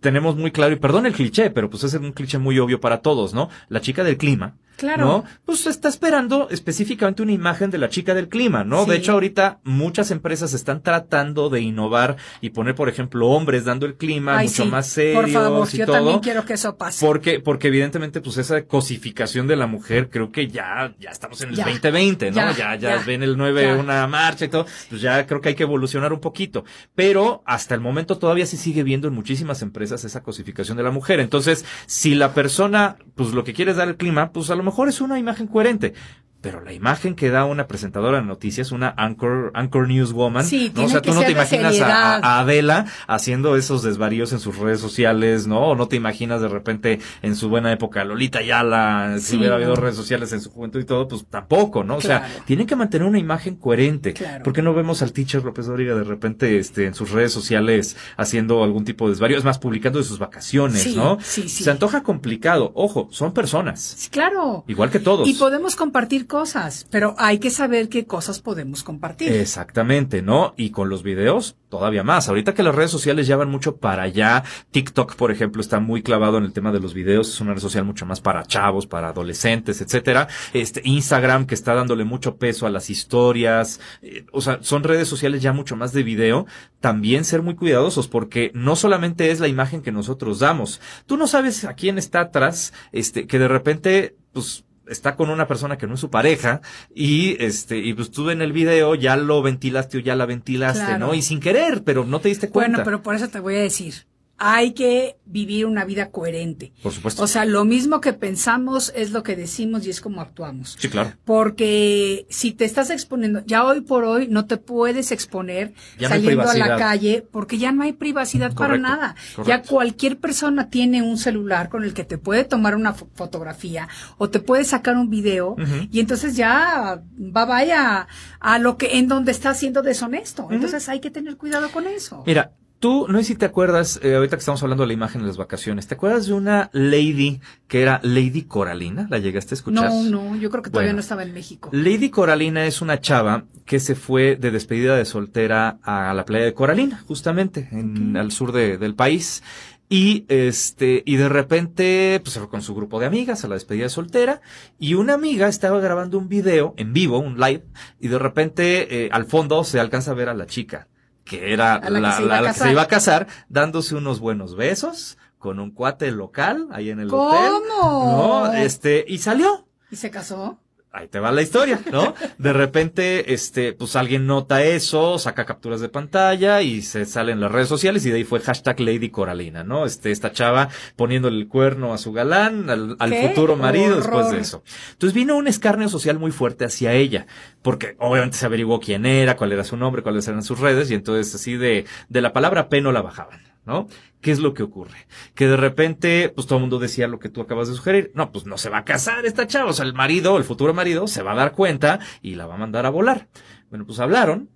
tenemos muy claro, y perdón el cliché, pero pues es un cliché muy obvio para todos, ¿no? La chica del clima Claro. ¿No? Pues está esperando específicamente una imagen de la chica del clima, ¿no? De hecho, ahorita muchas empresas están tratando de innovar y poner, por ejemplo, hombres dando el clima mucho más serio. Por favor, yo también quiero que eso pase. Porque, porque evidentemente, pues esa cosificación de la mujer, creo que ya, ya estamos en el 2020, ¿no? Ya, ya, ven el 9 una marcha y todo. Pues ya creo que hay que evolucionar un poquito. Pero hasta el momento todavía se sigue viendo en muchísimas empresas esa cosificación de la mujer. Entonces, si la persona, pues lo que quiere es dar el clima, pues a lo mejor es una imagen coherente pero la imagen que da una presentadora de noticias, una anchor, anchor newswoman, sí, ¿no? o sea, tú no te imaginas a, Adela haciendo esos desvaríos en sus redes sociales, ¿no? O no te imaginas de repente en su buena época Lolita Yala, si hubiera habido redes sociales en su juventud y todo, pues tampoco, ¿no? O sea, tienen que mantener una imagen coherente. Claro. ¿Por qué no vemos al teacher López Dóriga de repente este, en sus redes sociales haciendo algún tipo de desvarío? Es más, publicando de sus vacaciones, ¿no? Sí, sí. Se antoja complicado. Ojo, son personas. Claro. Igual que todos. Y podemos compartir cosas, pero hay que saber qué cosas podemos compartir. Exactamente, ¿no? Y con los videos, todavía más. Ahorita que las redes sociales ya van mucho para allá, TikTok, por ejemplo, está muy clavado en el tema de los videos, es una red social mucho más para chavos, para adolescentes, etcétera. Este, Instagram, que está dándole mucho peso a las historias, eh, o sea, son redes sociales ya mucho más de video. También ser muy cuidadosos, porque no solamente es la imagen que nosotros damos. Tú no sabes a quién está atrás, este, que de repente, pues, está con una persona que no es su pareja y este y pues tú en el video ya lo ventilaste o ya la ventilaste, ¿no? Y sin querer, pero no te diste cuenta. Bueno, pero por eso te voy a decir, hay que vivir una vida coherente. Por supuesto. O sea, lo mismo que pensamos es lo que decimos y es como actuamos. Sí, claro. Porque si te estás exponiendo, ya hoy por hoy no te puedes exponer Ya no saliendo a la calle porque ya no hay privacidad para Correcto, nada. Ya cualquier persona tiene un celular con el que te puede tomar una fo- fotografía o te puede sacar un video y entonces ya va vaya a lo que en donde está siendo deshonesto. Entonces hay que tener cuidado con eso. Mira, tú, no sé si te acuerdas, eh, ahorita que estamos hablando de la imagen de las vacaciones, ¿te acuerdas de una lady que era Lady Coralina? ¿La llegaste a escuchar? No, no, yo creo que todavía Bueno. no estaba en México. Lady Coralina es una chava que se fue de despedida de soltera a la playa de Coralina, justamente, en, al sur de- del país. Y este, y de repente, pues se fue con su grupo de amigas a la despedida de soltera. Y una amiga estaba grabando un video en vivo, un live, y de repente, eh, al fondo se alcanza a ver a la chica, que era la que la, se iba la- que se casar. iba a casar, dándose unos buenos besos con un cuate local ahí en el hotel. ¿Cómo? No, este, y salió ¿Y se casó? Ahí te va la historia, ¿no? De repente, este, pues alguien nota eso, saca capturas de pantalla y se sale en las redes sociales y de ahí fue hashtag Lady Coralina, ¿no? Este, esta chava poniéndole el cuerno a su galán, al, al ¡Qué futuro marido horror! después de eso. Entonces vino un escarnio social muy fuerte hacia ella, porque obviamente se averiguó quién era, cuál era su nombre, cuáles eran sus redes y entonces así de, de la palabra P no la bajaban. ¿No? ¿Qué es lo que ocurre? Que de repente, pues todo el mundo decía lo que tú acabas de sugerir. No, pues no se va a casar esta chava. O sea, el marido, el futuro marido, se va a dar cuenta y la va a mandar a volar. Bueno, pues hablaron,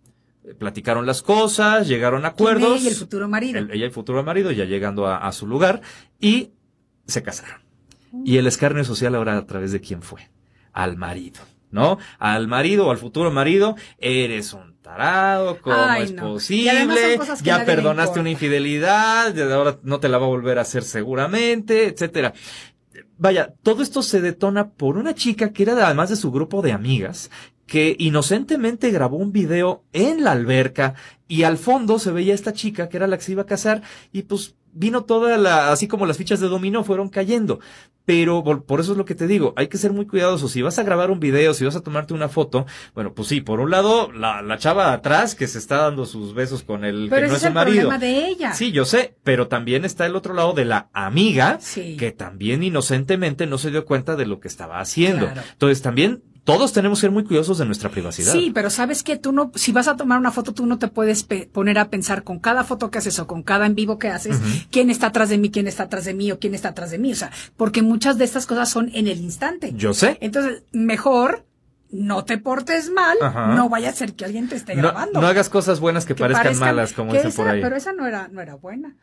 eh, platicaron las cosas, llegaron a acuerdos. ¿Quién, ella y el futuro marido. El- ella y el futuro marido ya llegando a, a su lugar y se casaron. Y el escarnio social ahora a través de quién fue? Al marido, ¿no? Al marido o al futuro marido, eres un tarado, ¿cómo Ay, es no. Posible? Ya perdonaste una infidelidad, de ahora no te la va a volver a hacer seguramente, etcétera. Vaya, todo esto se detona por una chica que era de- además de su grupo de amigas, que inocentemente grabó un video en la alberca y al fondo se veía esta chica que era la que se iba a casar y pues vino toda la, así como las fichas de dominó fueron cayendo. Pero por, eso es lo que te digo, hay que ser muy cuidadosos. Si vas a grabar un video, si vas a tomarte una foto, bueno, pues sí, por un lado, la, la chava atrás que se está dando sus besos con el Pero que ese no es el marido. problema de ella. Sí, yo sé, pero también está el otro lado de la amiga Sí. que también inocentemente no se dio cuenta de lo que estaba haciendo. Claro. Entonces también todos tenemos que ser muy cuidadosos de nuestra privacidad. Sí, pero sabes que tú no, si vas a tomar una foto, tú no te puedes pe- poner a pensar con cada foto que haces o con cada en vivo que haces, quién está atrás de mí, quién está atrás de mí o quién está atrás de mí. O sea, porque muchas de estas cosas son en el instante. Yo sé. Entonces, mejor no te portes mal, Ajá. no vaya a ser que alguien te esté No, grabando. no hagas cosas buenas que, Que parezcan, parezcan- malas, como que dicen esa- por ahí. Pero esa no era, no era buena.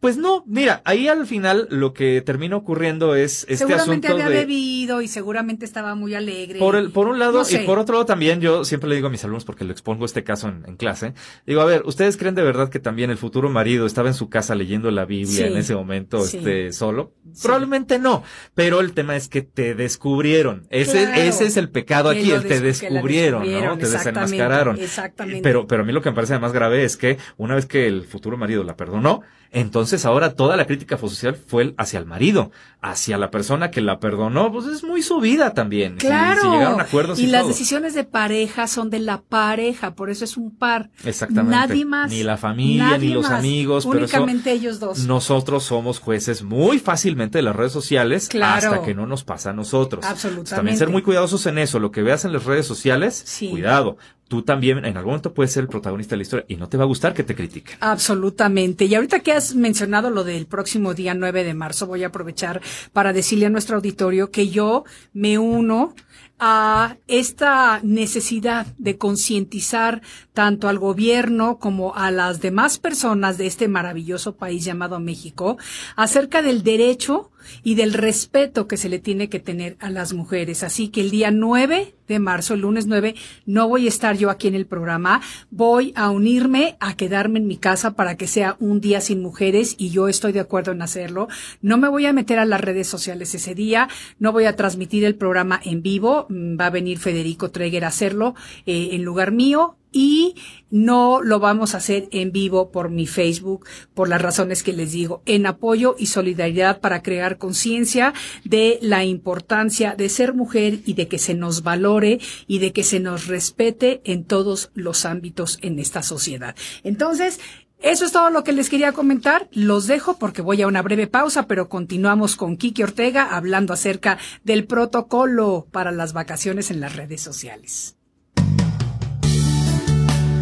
Pues no, mira, ahí al final lo que termina ocurriendo es este seguramente asunto había de bebido y seguramente estaba muy alegre. Por, el, por un lado No y por otro lado también yo siempre le digo a mis alumnos porque le expongo este caso en, en clase. Digo, a ver, ¿ustedes creen de verdad que también el futuro marido estaba en su casa leyendo la Biblia Sí. en ese momento Sí. este solo? Probablemente no, pero el tema es que te descubrieron. Ese, Claro. ese es el pecado aquí, el te descubrieron, ¿no? Te desenmascararon. exactamente. Pero, pero a mí lo que me parece más grave es que una vez que el futuro marido la perdonó, entonces ahora toda la crítica social fue hacia el marido, hacia la persona que la perdonó, pues es muy su vida también. Si- Claro. Si, llegaron a acuerdos y, y las todo. decisiones de pareja son de la pareja, por eso es un par. Exactamente. Nadie más. Ni la familia, ni los más. amigos, pero eso- Únicamente ellos dos. Nosotros somos jueces muy fácilmente de las redes sociales Claro. hasta que no nos pasa a nosotros. Absolutamente. También ser muy cuidadosos en eso. Lo que veas en las redes sociales, Sí. cuidado. Tú también en algún momento puedes ser el protagonista de la historia y no te va a gustar que te critiquen. Absolutamente. Y ahorita que has mencionado lo del próximo día 9 de marzo, voy a aprovechar para decirle a nuestro auditorio que yo me uno a esta necesidad de concientizar tanto al gobierno como a las demás personas de este maravilloso país llamado México acerca del derecho y del respeto que se le tiene que tener a las mujeres. Así que el día 9 de marzo, el lunes 9, no voy a estar yo aquí en el programa, voy a unirme a quedarme en mi casa para que sea un día sin mujeres y yo estoy de acuerdo en hacerlo. No me voy a meter a las redes sociales ese día, no voy a transmitir el programa en vivo, mm, va a venir Federico Treger a hacerlo eh, en lugar mío y no lo vamos a hacer en vivo por mi Facebook por las razones que les digo, en apoyo y solidaridad para crear conciencia de la importancia de ser mujer y de que se nos valore y de que se nos respete en todos los ámbitos en esta sociedad. Entonces, Eso es todo lo que les quería comentar. Los dejo porque voy a una breve pausa, pero continuamos con Kiki Ortega hablando acerca del protocolo para las vacaciones en las redes sociales.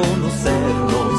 conocernos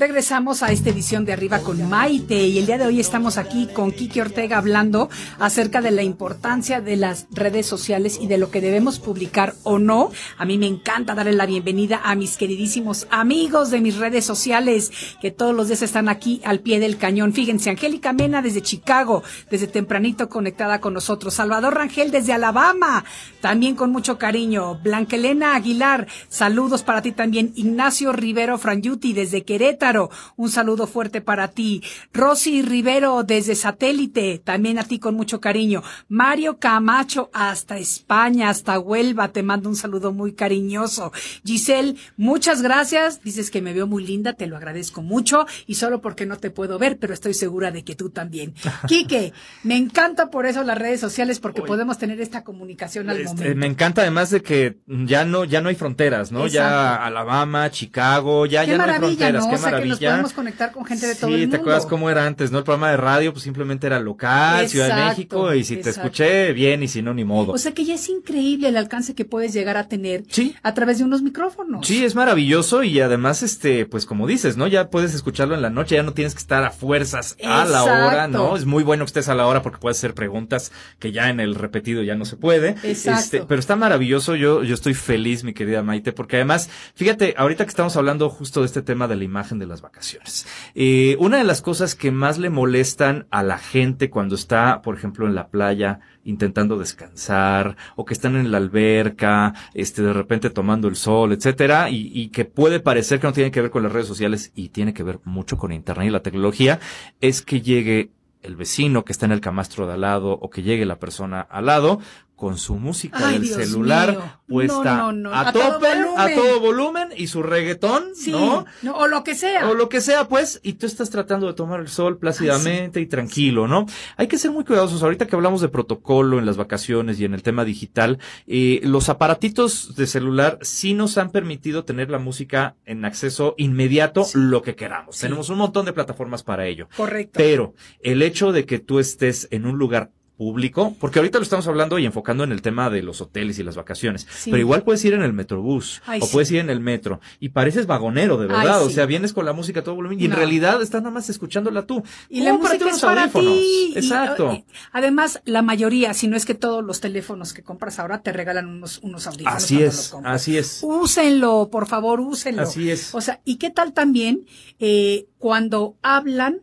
Regresamos a esta edición de Arriba con Maite y el día de hoy estamos aquí con Kiki Ortega hablando acerca de la importancia de las redes sociales y de lo que debemos publicar o no. A mí me encanta darle la bienvenida a mis queridísimos amigos de mis redes sociales que todos los días están aquí al pie del cañón. Fíjense, Angélica Mena desde Chicago, desde tempranito conectada con nosotros. Salvador Rangel desde Alabama, también con mucho cariño. Blanquelena Aguilar, saludos para ti también. Ignacio Rivero Frangiuti desde Querétaro. Un saludo fuerte para ti. Rosy Rivero desde Satélite, también a ti con mucho cariño. Mario Camacho hasta España, hasta Huelva, te mando un saludo muy cariñoso. Giselle, muchas gracias. Dices que me veo muy linda, te lo agradezco mucho y solo porque no te puedo ver, pero estoy segura de que tú también. Quique, me encanta por eso las redes sociales porque podemos tener esta comunicación al Este, momento. me encanta además de que ya no ya no hay fronteras, ¿no? Ya. Alabama, Chicago, ya Qué ya no hay fronteras, ¿no? qué O sea, que nos maravilla. podemos conectar con gente de todo sí, el mundo. ¿te acuerdas cómo era antes, no? El programa de radio pues simplemente era local, Ciudad de México y si te escuché bien y si no ni modo. O sea que ya es increíble el alcance que puedes llegar a tener Sí. a través de unos micrófonos. Sí, es maravilloso y además, este, pues como dices, ¿no? Ya puedes escucharlo en la noche, ya no tienes que estar a fuerzas a la hora, ¿no? Es muy bueno que estés a la hora porque puedes hacer preguntas que ya en el repetido ya no se puede. Exacto. Este, pero está maravilloso, yo, yo estoy feliz, mi querida Maite, porque además, fíjate, ahorita que estamos hablando justo de este tema de la imagen de las vacaciones, eh, una de las cosas que más le molestan a la gente cuando está, por ejemplo, en la playa, intentando descansar, o que están en la alberca, este, de repente tomando el sol, etcétera, y, y que puede parecer que no tiene que ver con las redes sociales y tiene que ver mucho con internet y la tecnología, es que llegue el vecino que está en el camastro de al lado o que llegue la persona al lado con su música Ay, del Dios celular mío. puesta No, no, no. a, A todo tope, a volumen. todo volumen y su reggaetón, Sí, ¿no? o lo que sea. O lo que sea, pues, y tú estás tratando de tomar el sol plácidamente y tranquilo, ¿no? Hay que ser muy cuidadosos. Ahorita que hablamos de protocolo en las vacaciones y en el tema digital, eh, los aparatitos de celular sí nos han permitido tener la música en acceso inmediato, lo que queramos. Tenemos un montón de plataformas para ello. Correcto. Pero el hecho de que tú estés en un lugar público, porque ahorita lo estamos hablando y enfocando en el tema de los hoteles y las vacaciones, Sí. pero igual puedes ir en el metrobús Ay, o sí. puedes ir en el metro y pareces vagonero de verdad, Ay, o sea, vienes con la música a todo volumen y en realidad estás nada más escuchándola tú. Y la música unos es para ti. Y, Exacto. eh, además, la mayoría, si no es que todos los teléfonos que compras ahora te regalan unos, unos audífonos. así los es, así es. Úsenlo, por favor, úsenlo. Así es. O sea, ¿y qué tal también eh, cuando hablan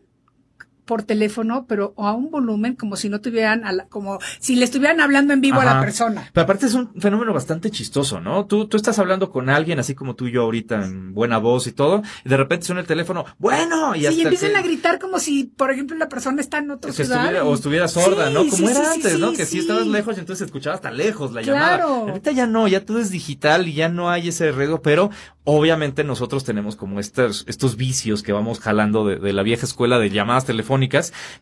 por teléfono, pero a un volumen como si no tuvieran, a la- como si le estuvieran hablando en vivo a la persona? Pero aparte es un fenómeno bastante chistoso, ¿no? Tú, tú estás hablando con alguien, así como tú y yo ahorita, en buena voz y todo, y de repente suena el teléfono, bueno, y Sí, y empiezan que- a gritar como si, por ejemplo, la persona está en otro ciudad. estuviera, y- o estuviera sorda, Sí, ¿no? Como sí, era sí, antes, ¿no? Que si estabas lejos y entonces escuchabas hasta lejos la Claro. llamada. Ahorita ya no, ya todo es digital y ya no hay ese riesgo, pero obviamente nosotros tenemos como estos, estos vicios que vamos jalando de, de la vieja escuela de llamadas telefónicas,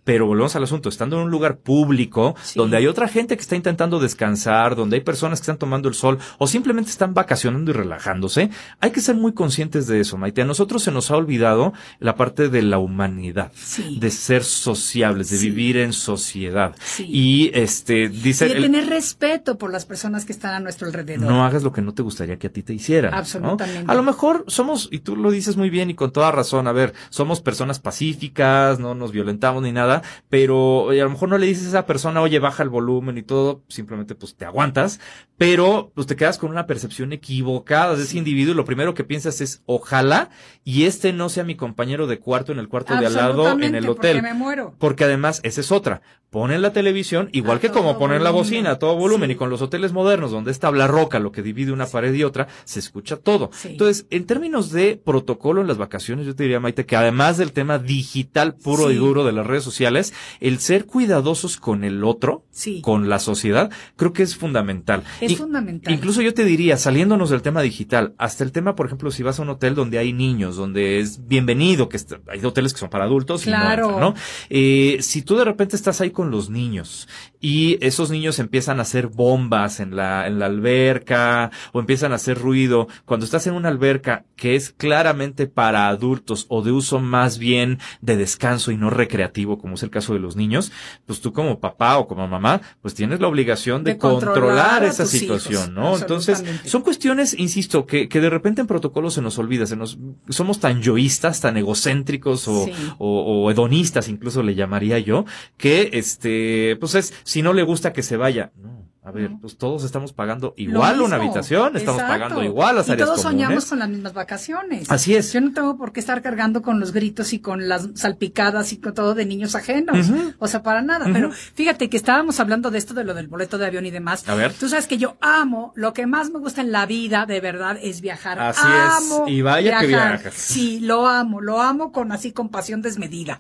pero volvemos al asunto, estando en un lugar público, Sí. donde hay otra gente que está intentando descansar, donde hay personas que están tomando el sol o simplemente están vacacionando y relajándose, hay que ser muy conscientes de eso, Maite. A nosotros se nos ha olvidado la parte de la humanidad, Sí. de ser sociables, de Sí. vivir en sociedad. Y este, dice, Y de el- tener respeto por las personas que están a nuestro alrededor. no hagas lo que no te gustaría que a ti te hicieran. ¿no? Absolutamente. A lo mejor somos, y tú lo dices muy bien y con toda razón, a ver, somos personas pacíficas, no nos violentamos ni nada, pero a lo mejor no le dices a esa persona, oye, baja el volumen y todo, simplemente pues te aguantas, pero pues te quedas con una percepción equivocada de ese individuo y lo primero que piensas es, ojalá y este no sea mi compañero de cuarto en el cuarto de al lado en el hotel. Porque me muero. Porque además, esa es otra. Ponen la televisión, igual que como poner la bocina a todo volumen y con los hoteles modernos donde está la roca, lo que divide una pared y otra, se escucha todo. Entonces, en términos de protocolo en las vacaciones, yo te diría, Maite, que además del tema digital puro y duro de las redes sociales, el ser cuidadosos con el otro, con la sociedad, creo que es fundamental. Es fundamental. Incluso yo te diría, saliéndonos del tema digital, hasta el tema, por ejemplo, si vas a un hotel donde hay niños, donde es bienvenido, que hay hoteles que son para adultos, claro. no, eh, si tú de repente estás ahí con los niños y esos niños empiezan a hacer bombas en la, en la alberca o empiezan a hacer ruido, cuando estás en una alberca que es claramente para adultos o de uso más bien de descanso y no recreativo, como es el caso de los niños, pues tú como papá o como mamá, pues tienes la obligación de, controlar, esa situación, ¿no? Entonces, son cuestiones, insisto, que, que de repente en protocolo se nos olvida, se nos, somos tan yoístas, tan egocéntricos o, o, o hedonistas, incluso le llamaría yo, que este, pues es, si no le gusta que se vaya, no. A ver, pues todos estamos pagando igual una habitación, estamos pagando igual las y todos soñamos con las mismas vacaciones. Así es. Yo no tengo por qué estar cargando con los gritos y con las salpicadas y con todo de niños ajenos. O sea, para nada. Pero fíjate que estábamos hablando de esto, de lo del boleto de avión y demás. A ver. Tú sabes que yo amo, lo que más me gusta en la vida, de verdad, es viajar. Así amo es. Y vaya que viajas. Sí, lo amo, lo amo con así con pasión desmedida.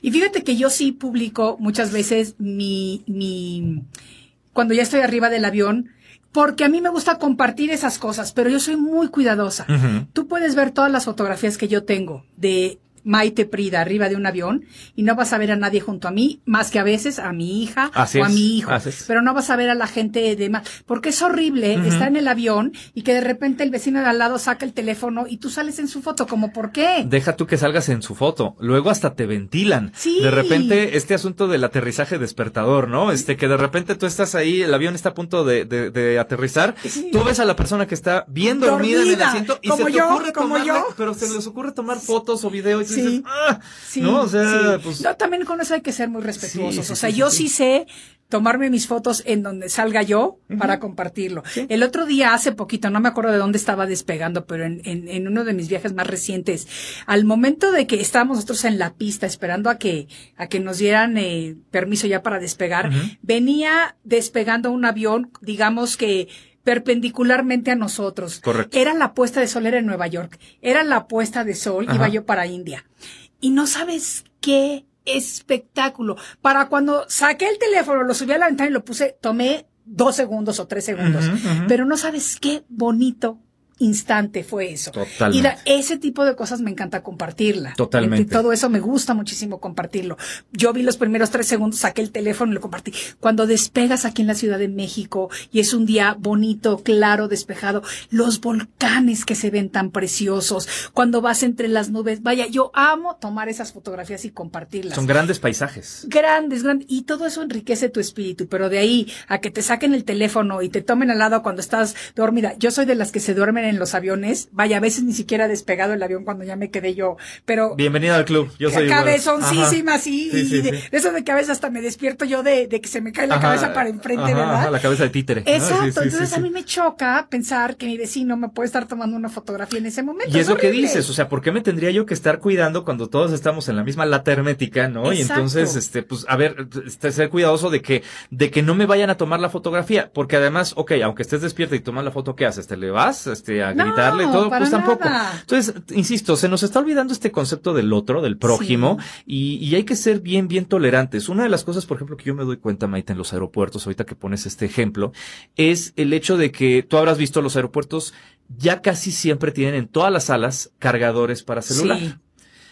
Y fíjate que yo sí publico muchas veces mi, mi, cuando ya estoy arriba del avión, porque a mí me gusta compartir esas cosas, pero yo soy muy cuidadosa. Tú puedes ver todas las fotografías que yo tengo de Maite Prida arriba de un avión y no vas a ver a nadie junto a mí, más que a veces a mi hija o a mi hijo. Pero no vas a ver a la gente de más. Porque es horrible estar en el avión y que de repente el vecino de al lado saca el teléfono y tú sales en su foto. ¿Como por qué? Deja tú que salgas en su foto. Luego hasta te ventilan. Sí. De repente, este asunto del aterrizaje despertador, ¿no? Este, que de repente tú estás ahí, el avión está a punto de, de, aterrizar. Tú ves a la persona que está bien dormida, en el asiento y se te ocurre tomar, pero se les ocurre tomar fotos o videos sí. Ah", sí, ¿no? O sea, pues... también con eso hay que ser muy respetuosos. o sea, yo sí, sé tomarme mis fotos en donde salga yo para compartirlo. El otro día, hace poquito, no me acuerdo de dónde estaba despegando, pero en, en, uno de mis viajes más recientes, al momento de que estábamos nosotros en la pista esperando a que, a que nos dieran eh, permiso ya para despegar, venía despegando un avión, digamos que perpendicularmente a nosotros. Correcto. Era la puesta de sol, era en Nueva York. Era la puesta de sol, iba yo para India. Y no sabes qué espectáculo. Para cuando saqué el teléfono, lo subí a la ventana y lo puse, tomé dos segundos o tres segundos. Pero no sabes qué bonito instante fue eso. Totalmente. Y ese tipo de cosas me encanta compartirla. Totalmente. Y todo eso me gusta muchísimo compartirlo. Yo vi los primeros tres segundos, saqué el teléfono y lo compartí. Cuando despegas aquí en la Ciudad de México y es un día bonito, claro, despejado, los volcanes que se ven tan preciosos, cuando vas entre las nubes, vaya, yo amo tomar esas fotografías y compartirlas. Son grandes paisajes. Grandes, grandes. Y todo eso enriquece tu espíritu, pero de ahí a que te saquen el teléfono y te tomen al lado cuando estás dormida. Yo soy de las que se duermen en los aviones. Vaya, a veces ni siquiera despegado el avión cuando ya me quedé yo. Pero. Bienvenida al club. Yo soy. Cabezoncísima, sí. y de, eso de cabeza hasta me despierto yo de, que se me cae la cabeza para enfrente, ¿verdad? la cabeza de títere. Exacto. Entonces a mí me choca pensar que mi vecino me puede estar tomando una fotografía en ese momento. Y es, lo que dices. O sea, ¿por qué me tendría yo que estar cuidando cuando todos estamos en la misma lata hermética, no? Y entonces, este, pues, a ver, este, ser cuidadoso de que, de que no me vayan a tomar la fotografía. Porque además, ok, aunque estés despierta y tomas la foto, ¿qué haces? ¿Te le vas, este, a gritarle y todo? Pues tampoco. Entonces, insisto, se nos está olvidando este concepto del otro, del prójimo, y, y, hay que ser bien, bien tolerantes. Una de las cosas, por ejemplo, que yo me doy cuenta, Maite, en los aeropuertos, ahorita que pones este ejemplo, es el hecho de que tú habrás visto los aeropuertos ya casi siempre tienen en todas las salas cargadores para celular.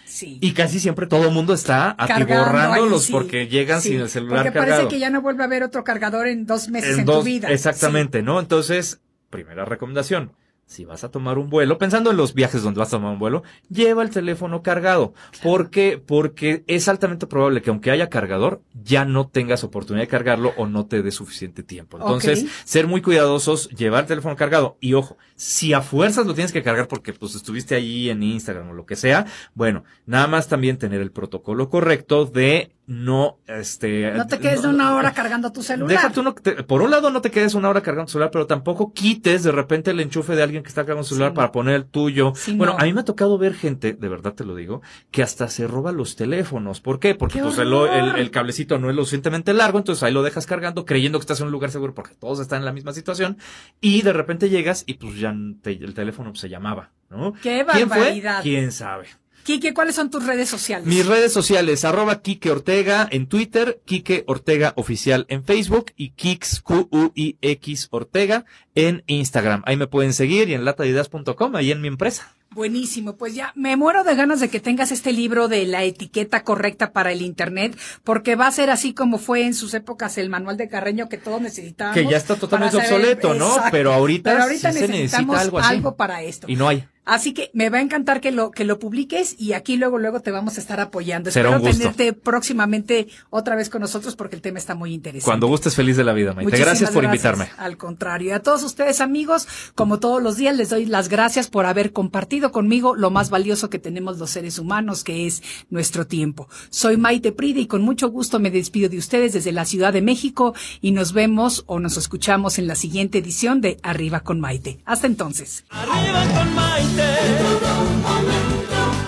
Sí. Y casi siempre todo el mundo está atiborrándolos porque llegan sin el celular porque parece que ya no vuelve a haber otro cargador en dos meses en, tu vida. Exactamente, ¿no? Entonces, primera recomendación si vas a tomar un vuelo, pensando en los viajes donde vas a tomar un vuelo, lleva el teléfono cargado. ¿Por qué? Porque es altamente probable que aunque haya cargador, ya no tengas oportunidad de cargarlo o no te dé suficiente tiempo. Entonces, ser muy cuidadosos, llevar el teléfono cargado. Y ojo, si a fuerzas lo tienes que cargar porque pues estuviste ahí en Instagram o lo que sea, bueno, nada más también tener el protocolo correcto de no, este... No te quedes de una hora cargando tu celular. Deja tú no te- por un lado no te quedes una hora cargando tu celular, pero tampoco quites de repente el enchufe de alguien que está cargando su celular Sí, para no. poner el tuyo. Sí, bueno, no. a mí me ha tocado ver gente, de verdad te lo digo, que hasta se roba los teléfonos. ¿Por qué? Porque ¡Qué pues el, horror! el- el cablecito no es lo suficientemente largo, entonces ahí lo dejas cargando creyendo que estás en un lugar seguro porque todos están en la misma situación y de repente llegas y pues ya te- el teléfono se llamaba, ¿no? ¡Qué ¿Quién fue? barbaridad! ¿Quién sabe? Quique, ¿cuáles son tus redes sociales? Mis redes sociales, arroba Kike Ortega en Twitter, Kike Ortega Oficial en Facebook y Kix, Q-U-I-X Ortega en Instagram. Ahí me pueden seguir y en latadidas.com, ahí en mi empresa. Buenísimo, pues ya me muero de ganas de que tengas este libro de la etiqueta correcta para el Internet, porque va a ser así como fue en sus épocas el manual de Carreño que todos necesitábamos. Que ya está totalmente saber- obsoleto, ¿no? Pero ahorita Pero ahorita sí se necesita algo así. para esto. Y no hay. Así que me va a encantar que lo que lo publiques y aquí luego luego te vamos a estar apoyando. Será Espero un gusto. tenerte próximamente otra vez con nosotros porque el tema está muy interesante. Cuando gustes feliz de la vida, Maite. Muchísimas Gracias por gracias. invitarme. Al contrario, y a todos ustedes amigos, como todos los días, les doy las gracias por haber compartido conmigo lo más valioso que tenemos los seres humanos, que es nuestro tiempo. Soy Maite Pride y con mucho gusto me despido de ustedes desde la Ciudad de México y nos vemos o nos escuchamos en la siguiente edición de Arriba con Maite. Hasta entonces. Arriba con Maite.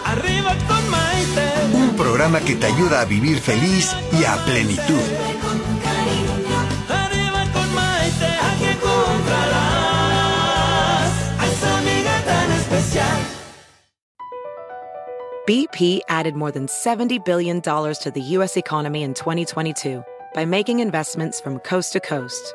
Arriba con Maite. Un programa que te ayuda a vivir feliz y a plenitud. Arriba con Maite. Aquí encontrarás a esa amiga tan especial. BP added more than $70 billion to the U.S. economy in 2022 by making investments from coast to coast.